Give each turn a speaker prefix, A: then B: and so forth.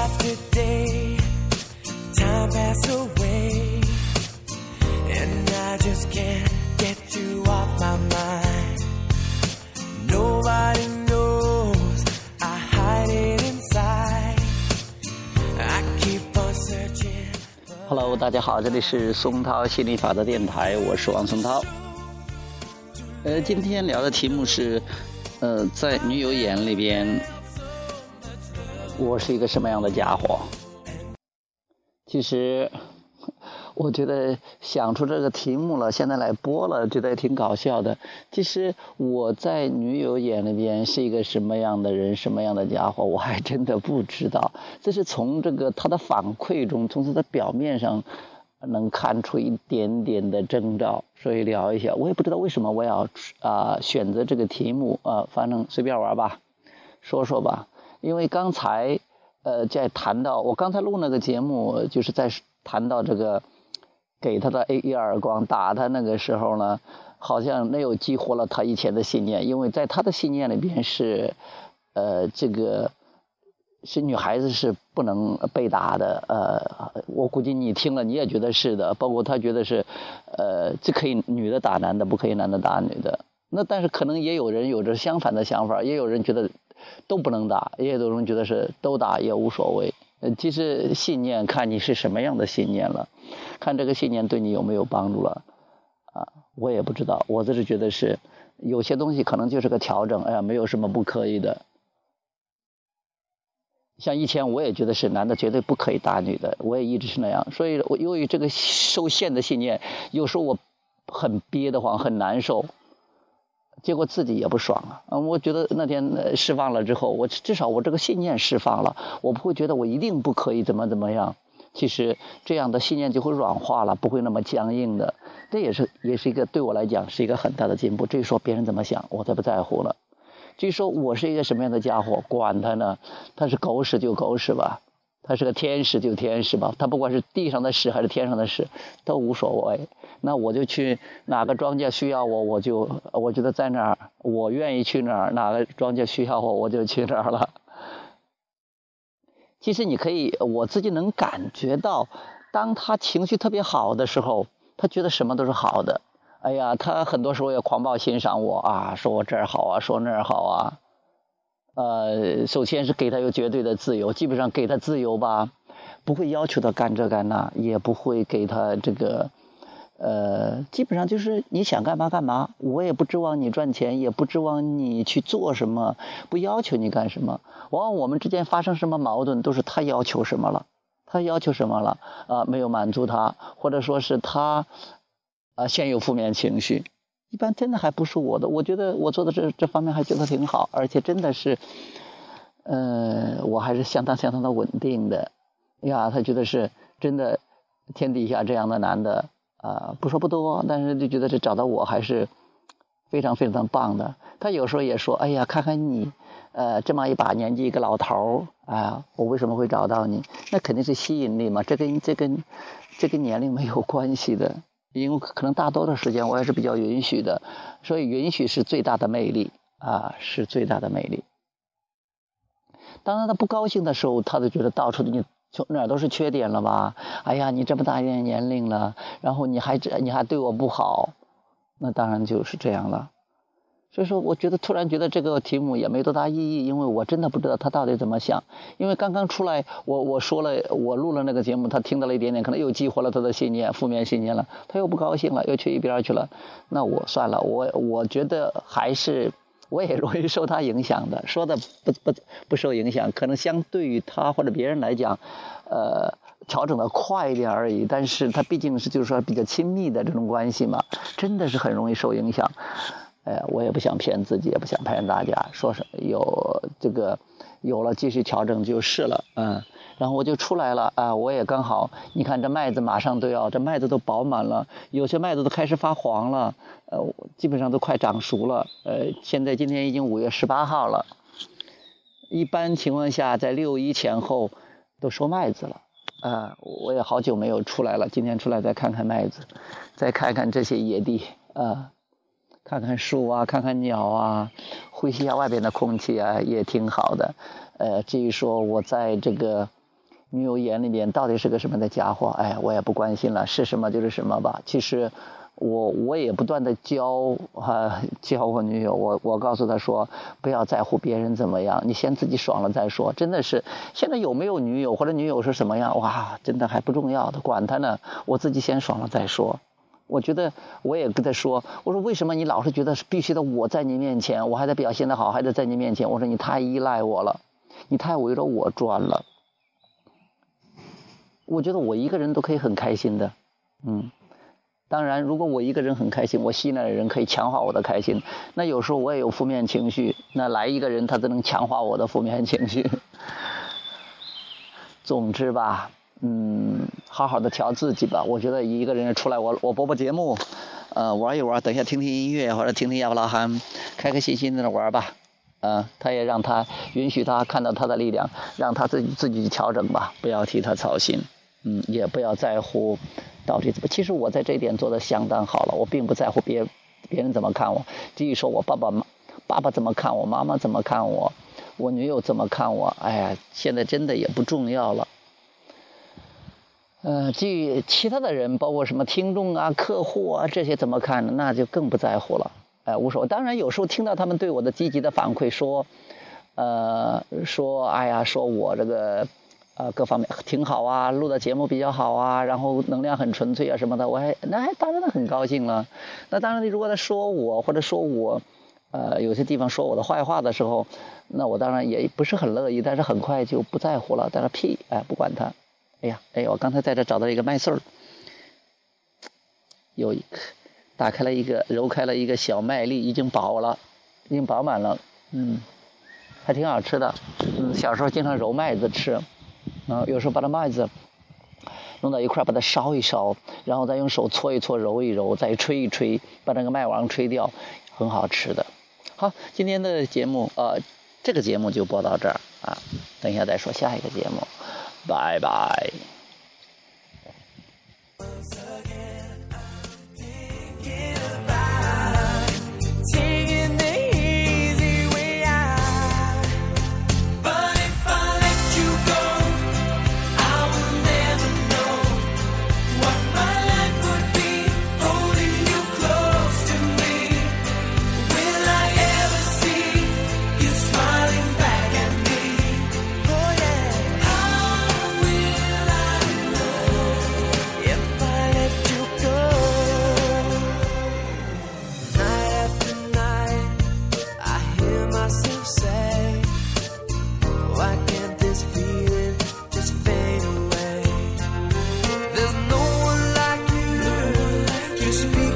A: after day, time pass away, and I just can't get you off my mind. Nobody knows I hide it inside. I keep on searching.
B: Hello，大家好，这里是松涛心理法则电台，我是王松涛。呃，今天聊的题目是，呃，在女友眼里边，我是一个什么样的家伙？其实。我觉得想出这个题目了，现在来播了，觉得也挺搞笑的。其实我在女友眼里边是一个什么样的人，什么样的家伙，我还真的不知道。这是从这个他的反馈中，从他的表面上能看出一点点的征兆，所以聊一下。我也不知道为什么我要啊选择这个题目啊，反正随便玩吧，说说吧。因为刚才呃在谈到我刚才录那个节目，就是在谈到这个。给他的 A 一耳光，打他那个时候呢，好像那又激活了他以前的信念，因为在他的信念里边是，呃，这个是女孩子是不能被打的，呃，我估计你听了你也觉得是的，包括他觉得是，呃，这可以女的打男的，不可以男的打女的。那但是可能也有人有着相反的想法，也有人觉得都不能打，也有人觉得是都打也无所谓。呃，其实信念看你是什么样的信念了。看这个信念对你有没有帮助了，啊，我也不知道，我只是觉得是有些东西可能就是个调整，哎呀，没有什么不可以的。像以前我也觉得是男的绝对不可以打女的，我也一直是那样，所以我由于这个受限的信念，有时候我很憋得慌，很难受，结果自己也不爽啊。嗯，我觉得那天释放了之后，我至少我这个信念释放了，我不会觉得我一定不可以怎么怎么样。其实这样的信念就会软化了，不会那么僵硬的。这也是也是一个对我来讲是一个很大的进步。至于说别人怎么想，我才不在乎了。至于说我是一个什么样的家伙，管他呢？他是狗屎就狗屎吧，他是个天使就天使吧。他不管是地上的屎还是天上的屎，都无所谓。那我就去哪个庄稼需要我，我就我觉得在哪儿，我愿意去哪儿。哪个庄稼需要我，我就去哪儿了。其实你可以，我自己能感觉到，当他情绪特别好的时候，他觉得什么都是好的。哎呀，他很多时候也狂暴欣赏我啊，说我这儿好啊，说那儿好啊。呃，首先是给他有绝对的自由，基本上给他自由吧，不会要求他干这干那，也不会给他这个。呃，基本上就是你想干嘛干嘛，我也不指望你赚钱，也不指望你去做什么，不要求你干什么。往往我们之间发生什么矛盾，都是他要求什么了，他要求什么了啊，没有满足他，或者说是他啊，先有负面情绪。一般真的还不是我的，我觉得我做的这这方面还觉得挺好，而且真的是，呃，我还是相当相当的稳定的。呀，他觉得是真的，天底下这样的男的。啊，不说不多，但是就觉得这找到我还是非常非常棒的。他有时候也说：“哎呀，看看你，呃，这么一把年纪一个老头儿，啊，我为什么会找到你？那肯定是吸引力嘛，这跟这跟这跟年龄没有关系的。因为可能大多的时间我也是比较允许的，所以允许是最大的魅力啊，是最大的魅力。当然，他不高兴的时候，他就觉得到处你。从哪都是缺点了吧？哎呀，你这么大一点年龄了，然后你还这你还对我不好，那当然就是这样了。所以说，我觉得突然觉得这个题目也没多大意义，因为我真的不知道他到底怎么想。因为刚刚出来，我我说了，我录了那个节目，他听到了一点点，可能又激活了他的信念，负面信念了，他又不高兴了，又去一边去了。那我算了，我我觉得还是。我也容易受他影响的，说的不不不受影响，可能相对于他或者别人来讲，呃，调整的快一点而已。但是他毕竟是就是说比较亲密的这种关系嘛，真的是很容易受影响。哎，我也不想骗自己，也不想骗大家，说是有这个有了继续调整就是了，嗯。然后我就出来了啊！我也刚好，你看这麦子马上都要，这麦子都饱满了，有些麦子都开始发黄了，呃，基本上都快长熟了。呃，现在今天已经五月十八号了，一般情况下在六一前后都收麦子了。啊，我也好久没有出来了，今天出来再看看麦子，再看看这些野地啊，看看树啊，看看鸟啊，呼吸一下外边的空气啊，也挺好的。呃，至于说我在这个。女友眼里面到底是个什么的家伙？哎，我也不关心了，是什么就是什么吧。其实。我我也不断的教哈教我女友，我我告诉她说，不要在乎别人怎么样，你先自己爽了再说。真的是，现在有没有女友或者女友是什么样，哇，真的还不重要的，管他呢，我自己先爽了再说。我觉得我也跟他说，我说为什么你老是觉得必须得我在你面前，我还得表现的好，还得在你面前。我说你太依赖我了，你太围着我转了。我觉得我一个人都可以很开心的，嗯。当然，如果我一个人很开心，我信赖的人可以强化我的开心。那有时候我也有负面情绪，那来一个人，他只能强化我的负面情绪。总之吧，嗯，好好的调自己吧。我觉得一个人出来，我我播播节目，呃，玩一玩，等一下听听音乐或者听听亚伯拉罕，开开心心的玩吧。嗯，他也让他允许他看到他的力量，让他自己自己去调整吧，不要替他操心。嗯，也不要在乎到底怎么。其实我在这一点做的相当好了，我并不在乎别别人怎么看我。至于说我爸爸妈爸爸怎么看我，妈妈怎么看我，我女友怎么看我，哎呀，现在真的也不重要了。呃，至于其他的人，包括什么听众啊、客户啊这些怎么看呢，那就更不在乎了。哎，无所谓。当然有时候听到他们对我的积极的反馈，说，呃，说，哎呀，说我这个。啊，各方面挺好啊，录的节目比较好啊，然后能量很纯粹啊什么的，我还那还当然很高兴了。那当然，如果他说我或者说我，呃，有些地方说我的坏话的时候，那我当然也不是很乐意，但是很快就不在乎了。但是屁，哎，不管他。哎呀，哎，我刚才在这找到一个麦穗儿，有打开了一个揉开了一个小麦粒，已经饱了，已经饱满了，嗯，还挺好吃的。嗯，小时候经常揉麦子吃。然后有时候把它麦子弄到一块，把它烧一烧，然后再用手搓一搓、揉一揉，再吹一吹，把那个麦王吹掉，很好吃的。好，今天的节目，呃，这个节目就播到这儿啊，等一下再说下一个节目，拜拜。just be